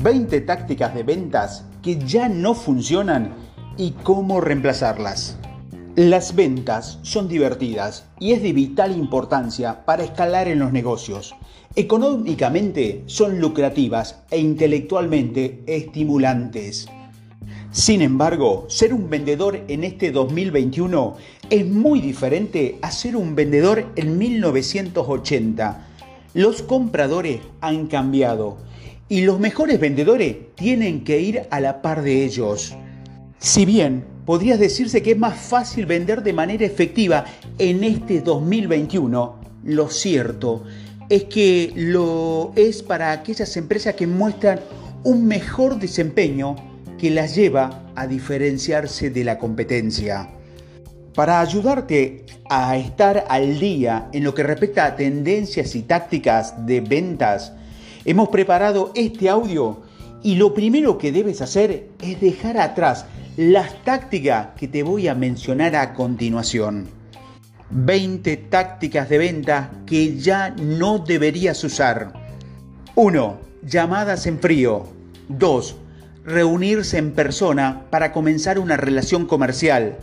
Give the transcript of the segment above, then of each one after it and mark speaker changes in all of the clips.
Speaker 1: 20 tácticas de ventas que ya no funcionan y cómo reemplazarlas. Las ventas son divertidas y es de vital importancia para escalar en los negocios. Económicamente son lucrativas e intelectualmente estimulantes. Sin embargo, ser un vendedor en este 2021 es muy diferente a ser un vendedor en 1980. Los compradores han cambiado y los mejores vendedores tienen que ir a la par de ellos. Si bien podrías decirse que es más fácil vender de manera efectiva en este 2021, lo cierto es que lo es para aquellas empresas que muestran un mejor desempeño que las lleva a diferenciarse de la competencia. Para ayudarte a estar al día en lo que respecta a tendencias y tácticas de ventas, hemos preparado este audio y lo primero que debes hacer es dejar atrás las tácticas que te voy a mencionar a continuación. 20 tácticas de venta que ya no deberías usar. 1. Llamadas en frío. 2 reunirse en persona para comenzar una relación comercial.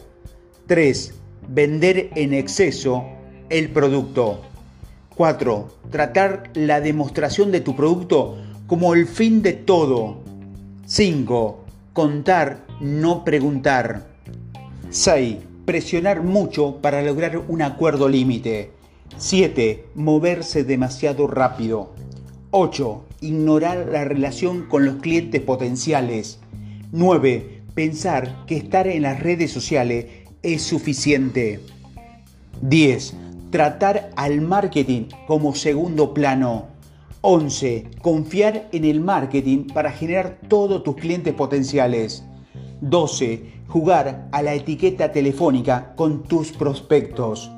Speaker 1: 3. Vender en exceso el producto. 4. Tratar la demostración de tu producto como el fin de todo. 5. Contar, no preguntar. 6. Presionar mucho para lograr un acuerdo límite. 7. Moverse demasiado rápido. 8. Ignorar la relación con los clientes potenciales. 9. Pensar que estar en las redes sociales es suficiente. 10. Tratar al marketing como segundo plano. 11. Confiar en el marketing para generar todos tus clientes potenciales. 12. Jugar a la etiqueta telefónica con tus prospectos.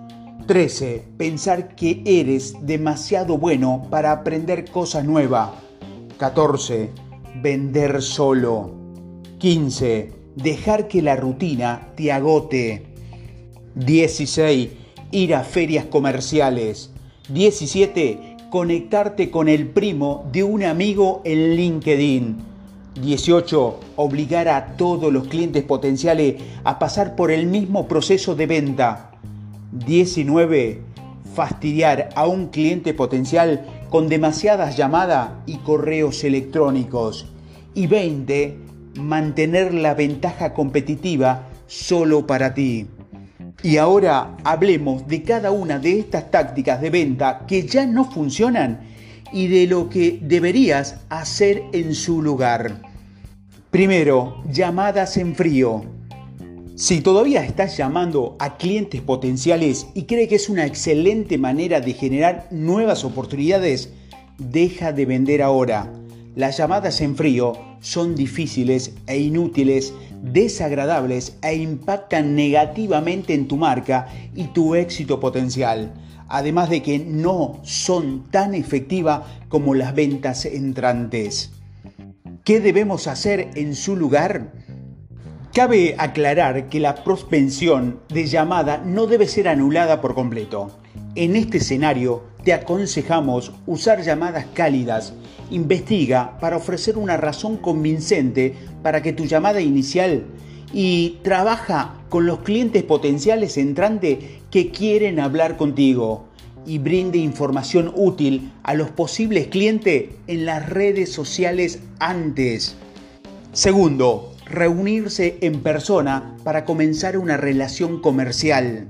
Speaker 1: 13. Pensar que eres demasiado bueno para aprender cosas nuevas. 14. Vender solo. 15. Dejar que la rutina te agote. 16. Ir a ferias comerciales. 17. Conectarte con el primo de un amigo en LinkedIn. 18. Obligar a todos los clientes potenciales a pasar por el mismo proceso de venta. 19. Fastidiar a un cliente potencial con demasiadas llamadas y correos electrónicos. Y 20. Mantener la ventaja competitiva solo para ti. Y ahora hablemos de cada una de estas tácticas de venta que ya no funcionan y de lo que deberías hacer en su lugar. Primero, llamadas en frío. Si todavía estás llamando a clientes potenciales y cree que es una excelente manera de generar nuevas oportunidades, deja de vender ahora. Las llamadas en frío son difíciles e inútiles, desagradables e impactan negativamente en tu marca y tu éxito potencial, además de que no son tan efectivas como las ventas entrantes. ¿Qué debemos hacer en su lugar? Cabe aclarar que la prospensión de llamada no debe ser anulada por completo. En este escenario te aconsejamos usar llamadas cálidas. Investiga para ofrecer una razón convincente para que tu llamada inicial y trabaja con los clientes potenciales entrantes que quieren hablar contigo y brinde información útil a los posibles clientes en las redes sociales antes. Segundo, reunirse en persona para comenzar una relación comercial.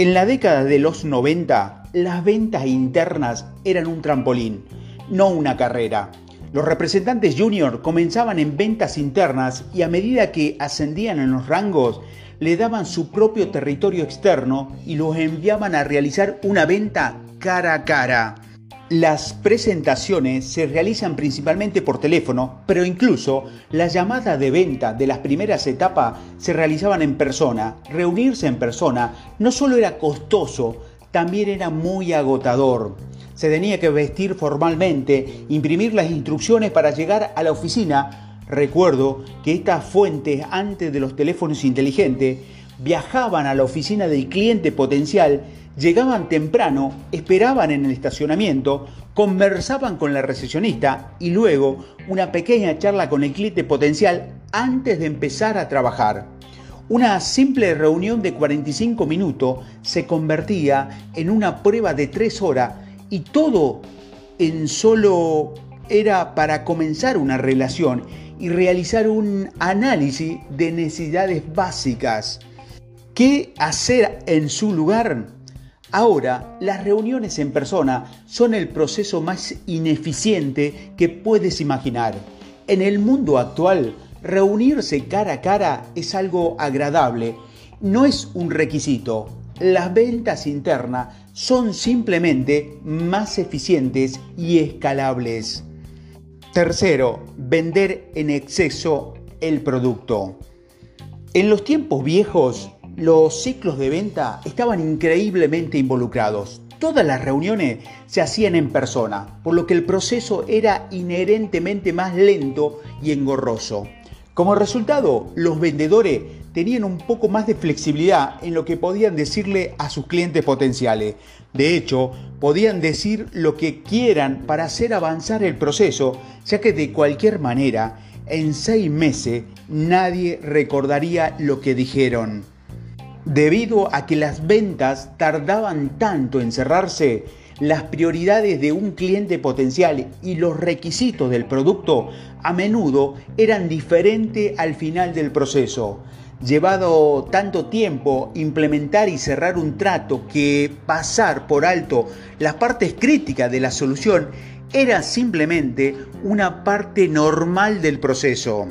Speaker 1: En la década de los 90, las ventas internas eran un trampolín, no una carrera. Los representantes junior comenzaban en ventas internas y a medida que ascendían en los rangos, le daban su propio territorio externo y los enviaban a realizar una venta cara a cara. Las presentaciones se realizan principalmente por teléfono, pero incluso las llamadas de venta de las primeras etapas se realizaban en persona. Reunirse en persona no solo era costoso, también era muy agotador. Se tenía que vestir formalmente, imprimir las instrucciones para llegar a la oficina. Recuerdo que estas fuentes antes de los teléfonos inteligentes viajaban a la oficina del cliente potencial, llegaban temprano, esperaban en el estacionamiento, conversaban con la recepcionista y luego una pequeña charla con el cliente potencial antes de empezar a trabajar. Una simple reunión de 45 minutos se convertía en una prueba de 3 horas y todo en solo era para comenzar una relación y realizar un análisis de necesidades básicas. ¿Qué hacer en su lugar? Ahora, las reuniones en persona son el proceso más ineficiente que puedes imaginar. En el mundo actual, reunirse cara a cara es algo agradable, no es un requisito. Las ventas internas son simplemente más eficientes y escalables. Tercero, vender en exceso el producto. En los tiempos viejos, los ciclos de venta estaban increíblemente involucrados. Todas las reuniones se hacían en persona, por lo que el proceso era inherentemente más lento y engorroso. Como resultado, los vendedores tenían un poco más de flexibilidad en lo que podían decirle a sus clientes potenciales. De hecho, podían decir lo que quieran para hacer avanzar el proceso, ya que de cualquier manera, en seis meses nadie recordaría lo que dijeron. Debido a que las ventas tardaban tanto en cerrarse, las prioridades de un cliente potencial y los requisitos del producto a menudo eran diferentes al final del proceso. Llevado tanto tiempo implementar y cerrar un trato que pasar por alto las partes críticas de la solución era simplemente una parte normal del proceso.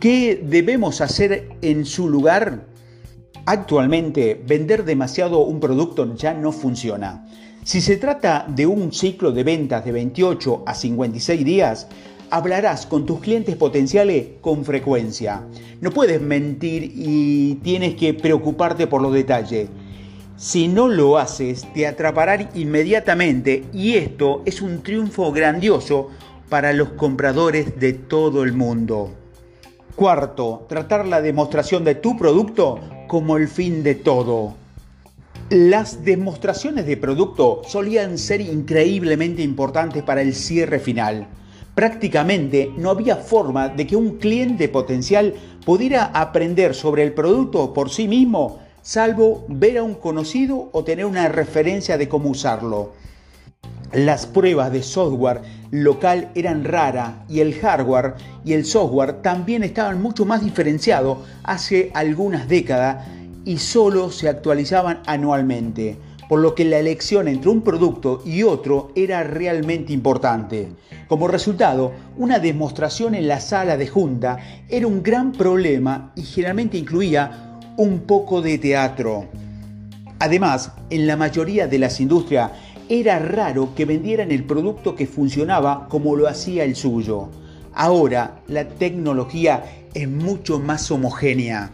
Speaker 1: ¿Qué debemos hacer en su lugar? Actualmente, vender demasiado un producto ya no funciona. Si se trata de un ciclo de ventas de 28 a 56 días, hablarás con tus clientes potenciales con frecuencia. No puedes mentir y tienes que preocuparte por los detalles. Si no lo haces, te atraparán inmediatamente y esto es un triunfo grandioso para los compradores de todo el mundo. Cuarto, tratar la demostración de tu producto como el fin de todo. Las demostraciones de producto solían ser increíblemente importantes para el cierre final. Prácticamente no había forma de que un cliente potencial pudiera aprender sobre el producto por sí mismo, salvo ver a un conocido o tener una referencia de cómo usarlo. Las pruebas de software local eran raras y el hardware y el software también estaban mucho más diferenciados hace algunas décadas y solo se actualizaban anualmente, por lo que la elección entre un producto y otro era realmente importante. Como resultado, una demostración en la sala de junta era un gran problema y generalmente incluía un poco de teatro. Además, en la mayoría de las industrias era raro que vendieran el producto que funcionaba como lo hacía el suyo. Ahora la tecnología es mucho más homogénea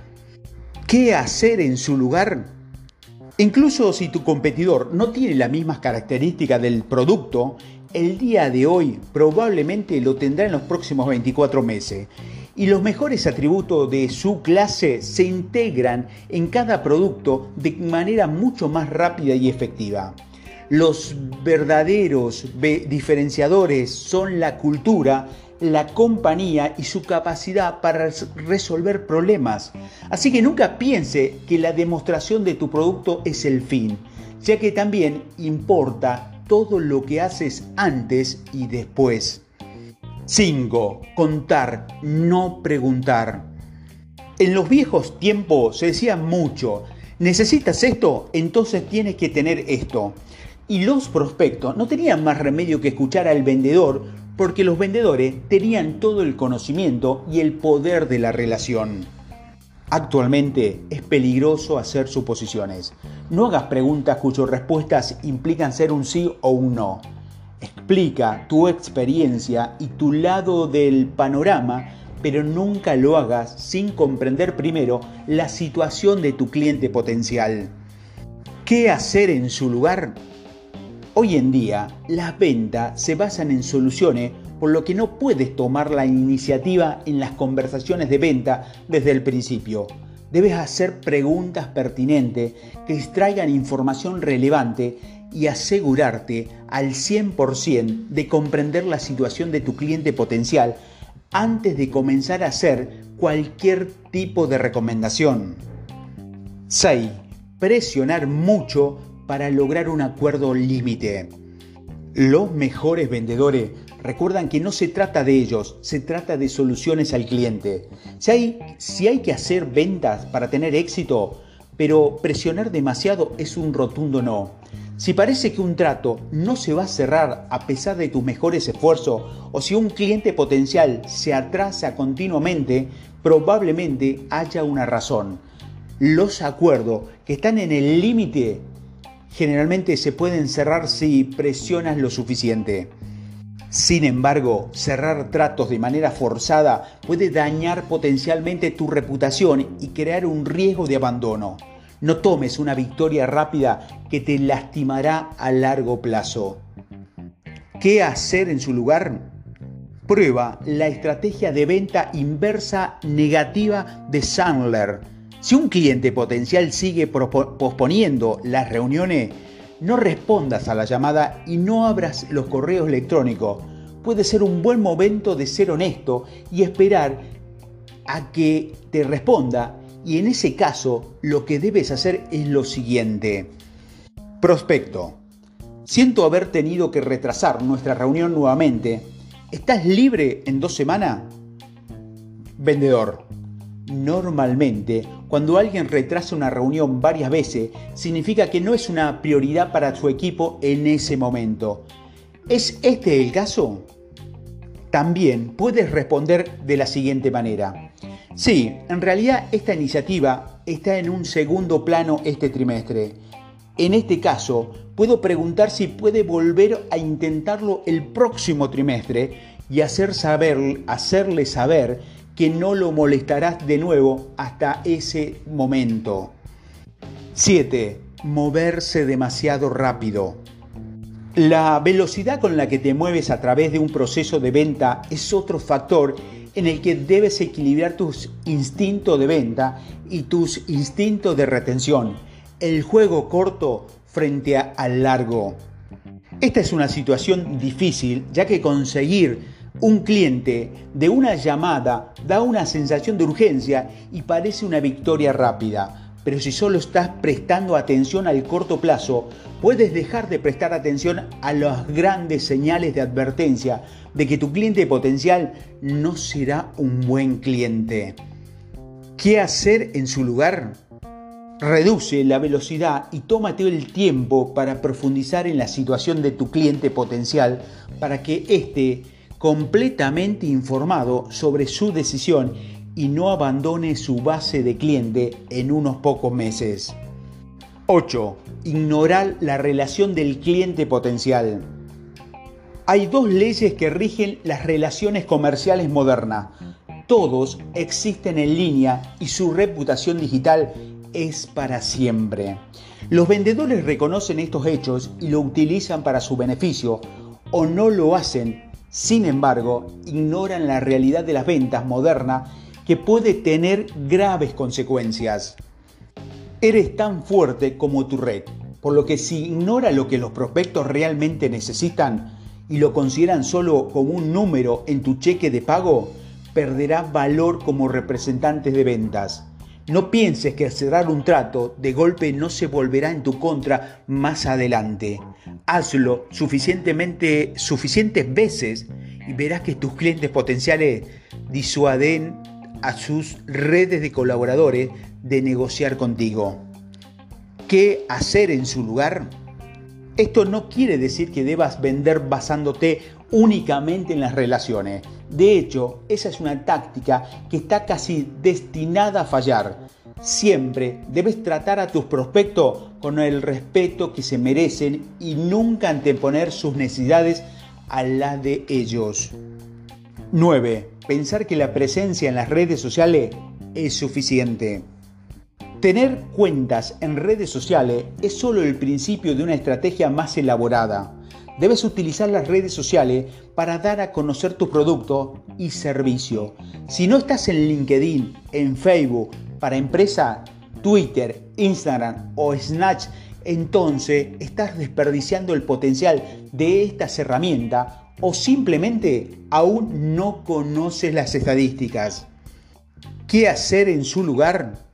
Speaker 1: qué hacer en su lugar. Incluso si tu competidor no tiene las mismas características del producto, el día de hoy probablemente lo tendrá en los próximos 24 meses. Y los mejores atributos de su clase se integran en cada producto de manera mucho más rápida y efectiva. Los verdaderos diferenciadores son la cultura la compañía y su capacidad para resolver problemas. Así que nunca piense que la demostración de tu producto es el fin, ya que también importa todo lo que haces antes y después. 5. Contar, no preguntar. En los viejos tiempos se decía mucho, necesitas esto, entonces tienes que tener esto. Y los prospectos no tenían más remedio que escuchar al vendedor porque los vendedores tenían todo el conocimiento y el poder de la relación. Actualmente es peligroso hacer suposiciones. No hagas preguntas cuyas respuestas implican ser un sí o un no. Explica tu experiencia y tu lado del panorama, pero nunca lo hagas sin comprender primero la situación de tu cliente potencial. ¿Qué hacer en su lugar? Hoy en día, las ventas se basan en soluciones, por lo que no puedes tomar la iniciativa en las conversaciones de venta desde el principio. Debes hacer preguntas pertinentes que extraigan información relevante y asegurarte al 100% de comprender la situación de tu cliente potencial antes de comenzar a hacer cualquier tipo de recomendación. 6. Presionar mucho para lograr un acuerdo límite. Los mejores vendedores recuerdan que no se trata de ellos, se trata de soluciones al cliente. Si hay, si hay que hacer ventas para tener éxito, pero presionar demasiado es un rotundo no. Si parece que un trato no se va a cerrar a pesar de tus mejores esfuerzos o si un cliente potencial se atrasa continuamente, probablemente haya una razón. Los acuerdos que están en el límite generalmente se pueden cerrar si presionas lo suficiente. Sin embargo, cerrar tratos de manera forzada puede dañar potencialmente tu reputación y crear un riesgo de abandono. No tomes una victoria rápida que te lastimará a largo plazo. ¿Qué hacer en su lugar? Prueba la estrategia de venta inversa negativa de Sandler. Si un cliente potencial sigue posponiendo las reuniones, no respondas a la llamada y no abras los correos electrónicos. Puede ser un buen momento de ser honesto y esperar a que te responda y en ese caso lo que debes hacer es lo siguiente. Prospecto. Siento haber tenido que retrasar nuestra reunión nuevamente. ¿Estás libre en dos semanas? Vendedor. Normalmente, cuando alguien retrasa una reunión varias veces, significa que no es una prioridad para su equipo en ese momento. ¿Es este el caso? También puedes responder de la siguiente manera. Sí, en realidad esta iniciativa está en un segundo plano este trimestre. En este caso, puedo preguntar si puede volver a intentarlo el próximo trimestre y hacer saber, hacerle saber que no lo molestarás de nuevo hasta ese momento. 7. Moverse demasiado rápido. La velocidad con la que te mueves a través de un proceso de venta es otro factor en el que debes equilibrar tus instintos de venta y tus instintos de retención. El juego corto frente al largo. Esta es una situación difícil ya que conseguir un cliente de una llamada da una sensación de urgencia y parece una victoria rápida, pero si solo estás prestando atención al corto plazo, puedes dejar de prestar atención a las grandes señales de advertencia de que tu cliente potencial no será un buen cliente. ¿Qué hacer en su lugar? Reduce la velocidad y tómate el tiempo para profundizar en la situación de tu cliente potencial para que éste completamente informado sobre su decisión y no abandone su base de cliente en unos pocos meses. 8. Ignorar la relación del cliente potencial. Hay dos leyes que rigen las relaciones comerciales modernas. Todos existen en línea y su reputación digital es para siempre. Los vendedores reconocen estos hechos y lo utilizan para su beneficio o no lo hacen sin embargo, ignoran la realidad de las ventas modernas que puede tener graves consecuencias. Eres tan fuerte como tu red, por lo que si ignora lo que los prospectos realmente necesitan y lo consideran solo como un número en tu cheque de pago, perderá valor como representantes de ventas. No pienses que cerrar un trato de golpe no se volverá en tu contra más adelante. Hazlo suficientemente, suficientes veces y verás que tus clientes potenciales disuaden a sus redes de colaboradores de negociar contigo. ¿Qué hacer en su lugar? Esto no quiere decir que debas vender basándote únicamente en las relaciones. De hecho, esa es una táctica que está casi destinada a fallar. Siempre debes tratar a tus prospectos con el respeto que se merecen y nunca anteponer sus necesidades a las de ellos. 9. Pensar que la presencia en las redes sociales es suficiente. Tener cuentas en redes sociales es solo el principio de una estrategia más elaborada. Debes utilizar las redes sociales para dar a conocer tu producto y servicio. Si no estás en LinkedIn, en Facebook, para empresa, Twitter, Instagram o Snatch, entonces estás desperdiciando el potencial de estas herramientas o simplemente aún no conoces las estadísticas. ¿Qué hacer en su lugar?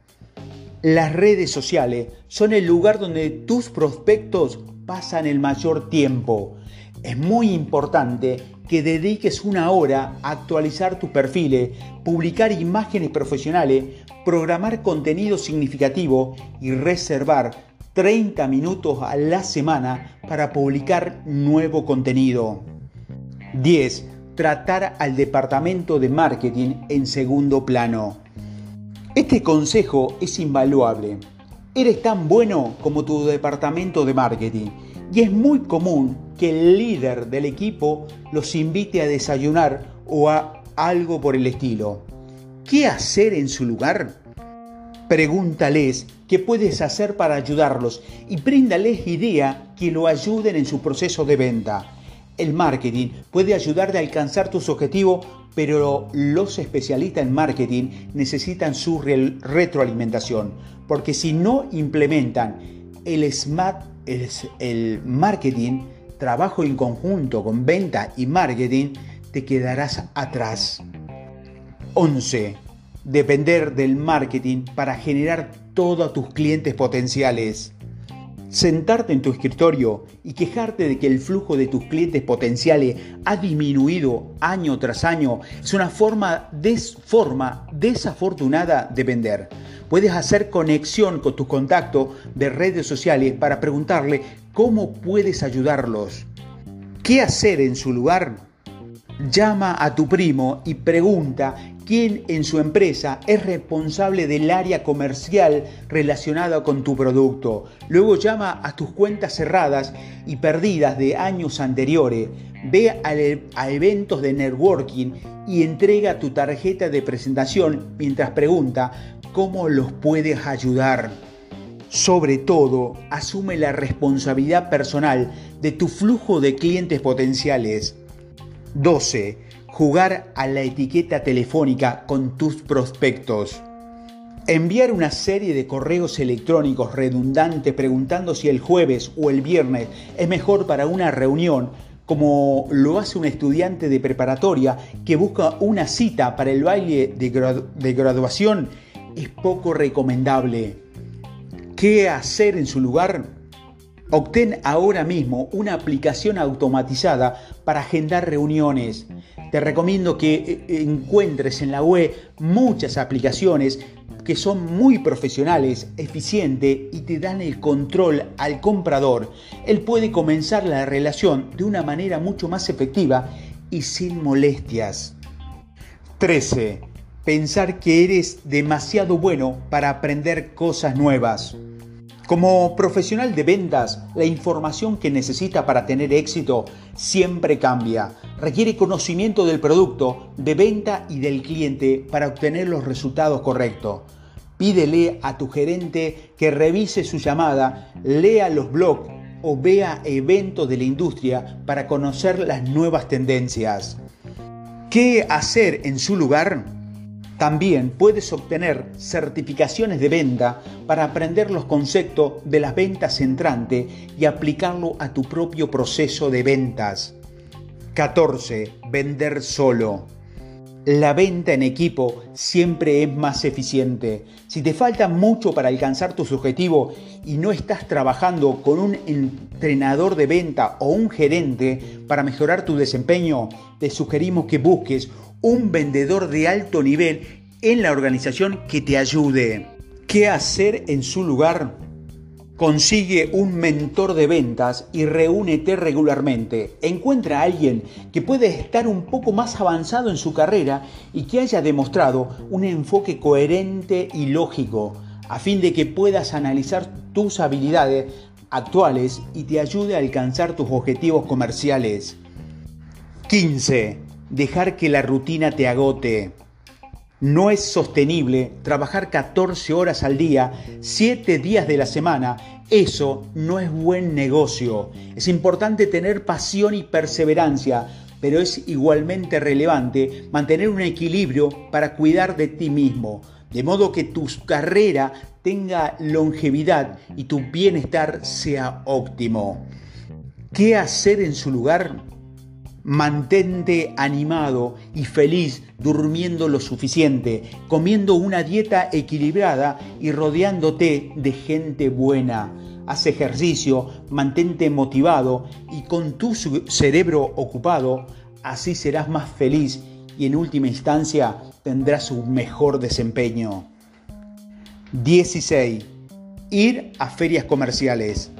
Speaker 1: Las redes sociales son el lugar donde tus prospectos pasan el mayor tiempo. Es muy importante que dediques una hora a actualizar tus perfiles, publicar imágenes profesionales, programar contenido significativo y reservar 30 minutos a la semana para publicar nuevo contenido. 10. Tratar al departamento de marketing en segundo plano. Este consejo es invaluable. Eres tan bueno como tu departamento de marketing y es muy común que el líder del equipo los invite a desayunar o a algo por el estilo. ¿Qué hacer en su lugar? Pregúntales qué puedes hacer para ayudarlos y bríndales idea que lo ayuden en su proceso de venta. El marketing puede ayudarte a alcanzar tus objetivos, pero los especialistas en marketing necesitan su retroalimentación, porque si no implementan el smart el, marketing, trabajo en conjunto con venta y marketing, te quedarás atrás. 11. Depender del marketing para generar todos tus clientes potenciales. Sentarte en tu escritorio y quejarte de que el flujo de tus clientes potenciales ha disminuido año tras año es una forma, desafortunada de vender. Puedes hacer conexión con tus contactos de redes sociales para preguntarle cómo puedes ayudarlos. ¿Qué hacer en su lugar? Llama a tu primo y pregunta quién en su empresa es responsable del área comercial relacionada con tu producto. Luego llama a tus cuentas cerradas y perdidas de años anteriores. Ve a, eventos de networking y entrega tu tarjeta de presentación mientras pregunta cómo los puedes ayudar. Sobre todo, asume la responsabilidad personal de tu flujo de clientes potenciales. 12. Jugar a la etiqueta telefónica con tus prospectos. Enviar una serie de correos electrónicos redundantes preguntando si el jueves o el viernes es mejor para una reunión, como lo hace un estudiante de preparatoria que busca una cita para el baile de, graduación, es poco recomendable. ¿Qué hacer en su lugar? Obtén ahora mismo una aplicación automatizada para agendar reuniones. Te recomiendo que eh, encuentres en la web muchas aplicaciones que son muy profesionales, eficientes y te dan el control al comprador. Él puede comenzar la relación de una manera mucho más efectiva y sin molestias. 13. Pensar que eres demasiado bueno para aprender cosas nuevas. Como profesional de ventas, la información que necesita para tener éxito siempre cambia. Requiere conocimiento del producto, de venta y del cliente para obtener los resultados correctos. Pídele a tu gerente que revise su llamada, lea los blogs o vea eventos de la industria para conocer las nuevas tendencias. ¿Qué hacer en su lugar? También puedes obtener certificaciones de venta para aprender los conceptos de las ventas entrantes y aplicarlo a tu propio proceso de ventas. 14. Vender solo. La venta en equipo siempre es más eficiente. Si te falta mucho para alcanzar tus objetivos y no estás trabajando con un entrenador de venta o un gerente para mejorar tu desempeño, te sugerimos que busques un vendedor de alto nivel en la organización que te ayude. ¿Qué hacer en su lugar? Consigue un mentor de ventas y reúnete regularmente. Encuentra a alguien que puede estar un poco más avanzado en su carrera y que haya demostrado un enfoque coherente y lógico, a fin de que puedas analizar tus habilidades actuales y te ayude a alcanzar tus objetivos comerciales. 15 dejar que la rutina te agote. No es sostenible trabajar 14 horas al día, 7 días de la semana Eso no es buen negocio. Es importante tener pasión y perseverancia, pero es igualmente relevante mantener un equilibrio para cuidar de ti mismo, de modo que tu carrera tenga longevidad y tu bienestar sea óptimo. ¿Qué hacer en su lugar? Mantente animado y feliz durmiendo lo suficiente, comiendo una dieta equilibrada y rodeándote de gente buena. Haz ejercicio, mantente motivado y con tu cerebro ocupado, así serás más feliz y en última instancia tendrás un mejor desempeño. 16. Ir a ferias comerciales.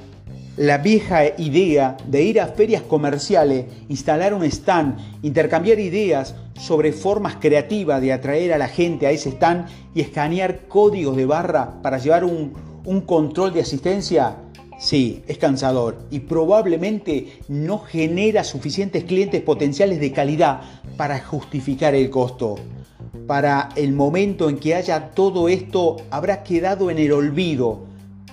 Speaker 1: La vieja idea de ir a ferias comerciales, instalar un stand, intercambiar ideas sobre formas creativas de atraer a la gente a ese stand y escanear códigos de barra para llevar un, un control de asistencia, sí, es cansador y probablemente no genera suficientes clientes potenciales de calidad para justificar el costo. Para el momento en que haya todo esto, habrá quedado en el olvido.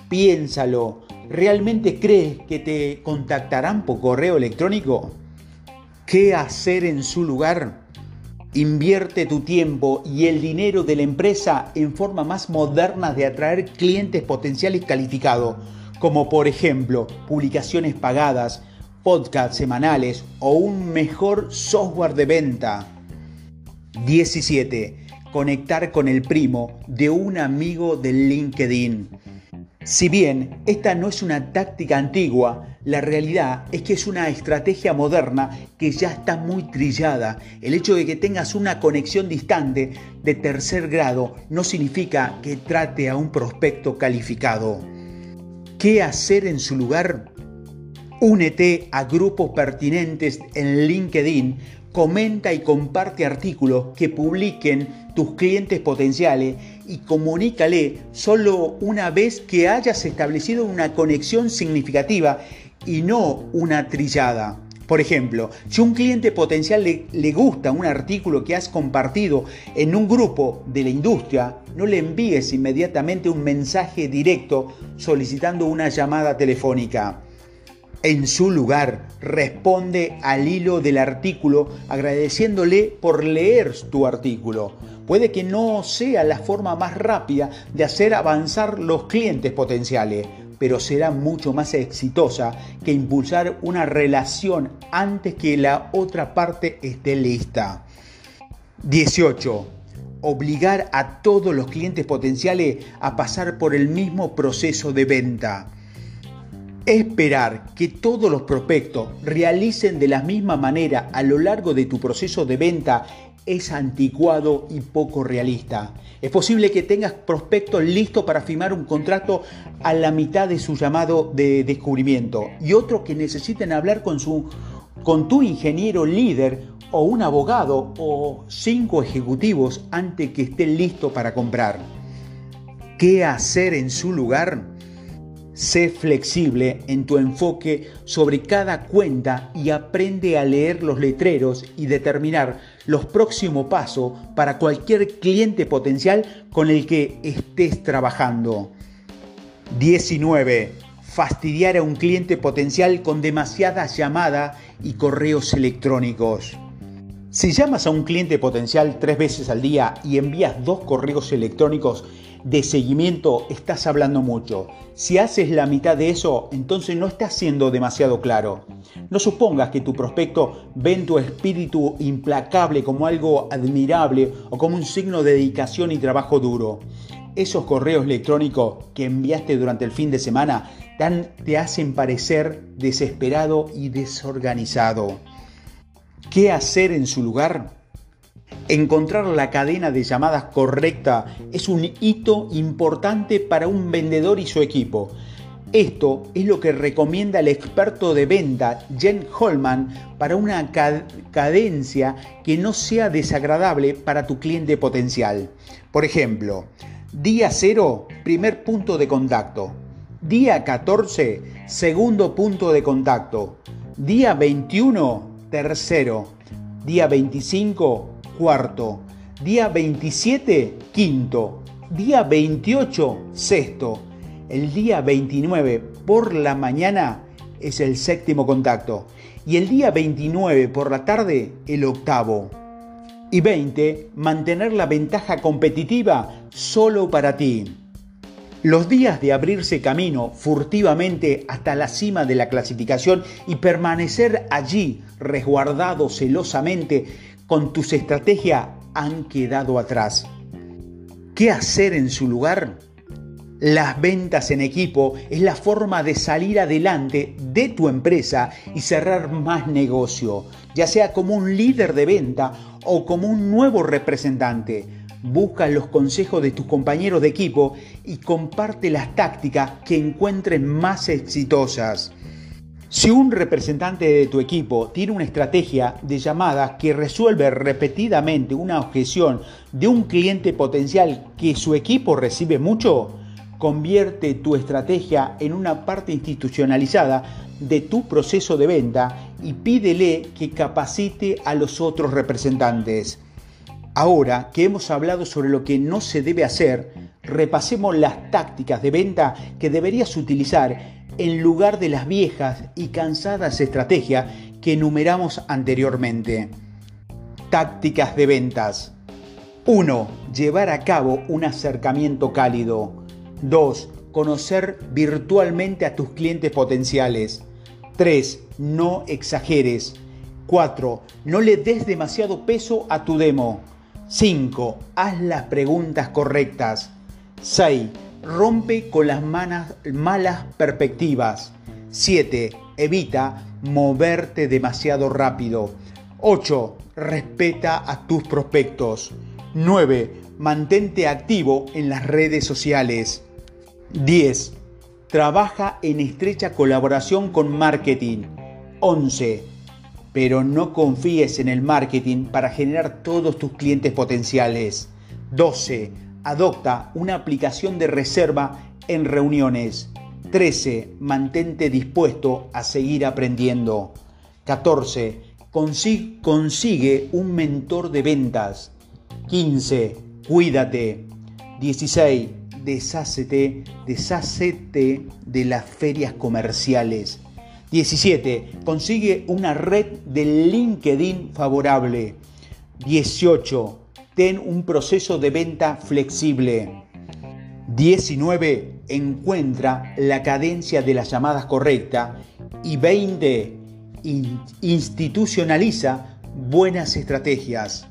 Speaker 1: Piénsalo ¿Realmente crees que te contactarán por correo electrónico? ¿Qué hacer en su lugar? Invierte tu tiempo y el dinero de la empresa en forma más moderna de atraer clientes potenciales calificados, como por ejemplo publicaciones pagadas, podcasts semanales o un mejor software de venta. 17. Conectar con el primo de un amigo de LinkedIn. Si bien esta no es una táctica antigua, la realidad es que es una estrategia moderna que ya está muy trillada. El hecho de que tengas una conexión distante de tercer grado no significa que trate a un prospecto calificado. ¿Qué hacer en su lugar? Únete a grupos pertinentes en LinkedIn, comenta y comparte artículos que publiquen tus clientes potenciales y comunícale solo una vez que hayas establecido una conexión significativa y no una trillada. Por ejemplo, si un cliente potencial le, le, gusta un artículo que has compartido en un grupo de la industria, no le envíes inmediatamente un mensaje directo solicitando una llamada telefónica. En su lugar, responde al hilo del artículo agradeciéndole por leer tu artículo. Puede que no sea la forma más rápida de hacer avanzar los clientes potenciales, pero será mucho más exitosa que impulsar una relación antes que la otra parte esté lista. 18 obligar a todos los clientes potenciales a pasar por el mismo proceso de venta. Esperar que todos los prospectos realicen de la misma manera a lo largo de tu proceso de venta es anticuado y poco realista. Es posible que tengas prospectos listos para firmar un contrato a la mitad de su llamado de descubrimiento y otros que necesiten hablar con, su, con tu ingeniero líder o un abogado o cinco ejecutivos antes que estén listos para comprar. ¿Qué hacer en su lugar? Sé flexible en tu enfoque sobre cada cuenta y aprende a leer los letreros y determinar los próximos pasos para cualquier cliente potencial con el que estés trabajando. 19. Fastidiar a un cliente potencial con demasiadas llamadas y correos electrónicos. Si llamas a un cliente potencial tres veces al día y envías dos correos electrónicos de seguimiento, estás hablando mucho. Si haces la mitad de eso, entonces no estás siendo demasiado claro. No supongas que tu prospecto ve en tu espíritu implacable como algo admirable o como un signo de dedicación y trabajo duro. Esos correos electrónicos que enviaste durante el fin de semana te hacen parecer desesperado y desorganizado. ¿Qué hacer en su lugar? Encontrar la cadena de llamadas correcta es un hito importante para un vendedor y su equipo. Esto es lo que recomienda el experto de venta Jen Holman para una cadencia que no sea desagradable para tu cliente potencial. Por ejemplo, día 0, primer punto de contacto. Día 14, segundo punto de contacto. Día 21, tercero. Día 25, cuarto. Día 27, quinto. Día 28, sexto. El día 29 por la mañana es el séptimo contacto y el día 29 por la tarde el octavo. Y 20, mantener la ventaja competitiva solo para ti. Los días de abrirse camino furtivamente hasta la cima de la clasificación y permanecer allí resguardado celosamente con tus estrategias han quedado atrás. ¿Qué hacer en su lugar? Las ventas en equipo es la forma de salir adelante de tu empresa y cerrar más negocio, ya sea como un líder de venta o como un nuevo representante. Busca los consejos de tus compañeros de equipo y comparte las tácticas que encuentres más exitosas. Si un representante de tu equipo tiene una estrategia de llamadas que resuelve repetidamente una objeción de un cliente potencial que su equipo recibe mucho, Convierte tu estrategia en una parte institucionalizada de tu proceso de venta y pídele que capacite a los otros representantes. Ahora que hemos hablado sobre lo que no se debe hacer, repasemos las tácticas de venta que deberías utilizar en lugar de las viejas y cansadas estrategias que enumeramos anteriormente. Tácticas de ventas. 1. Llevar a cabo un acercamiento cálido. 2. Conocer virtualmente a tus clientes potenciales. 3. No exageres. 4. No le des demasiado peso a tu demo. 5. Haz las preguntas correctas. 6. Rompe con las malas perspectivas. 7. Evita moverte demasiado rápido. 8. Respeta a tus prospectos. 9. Mantente activo en las redes sociales. 10. Trabaja en estrecha colaboración con marketing. 11. Pero no confíes en el marketing para generar todos tus clientes potenciales. 12. Adopta una aplicación de reserva en reuniones. 13. Mantente dispuesto a seguir aprendiendo. 14. Consigue, un mentor de ventas. 15. Cuídate. 16 deshácete, deshácete de las ferias comerciales. 17. Consigue una red de LinkedIn favorable. 18. Ten un proceso de venta flexible. 19. Encuentra la cadencia de las llamadas correcta. Y 20. institucionaliza buenas estrategias.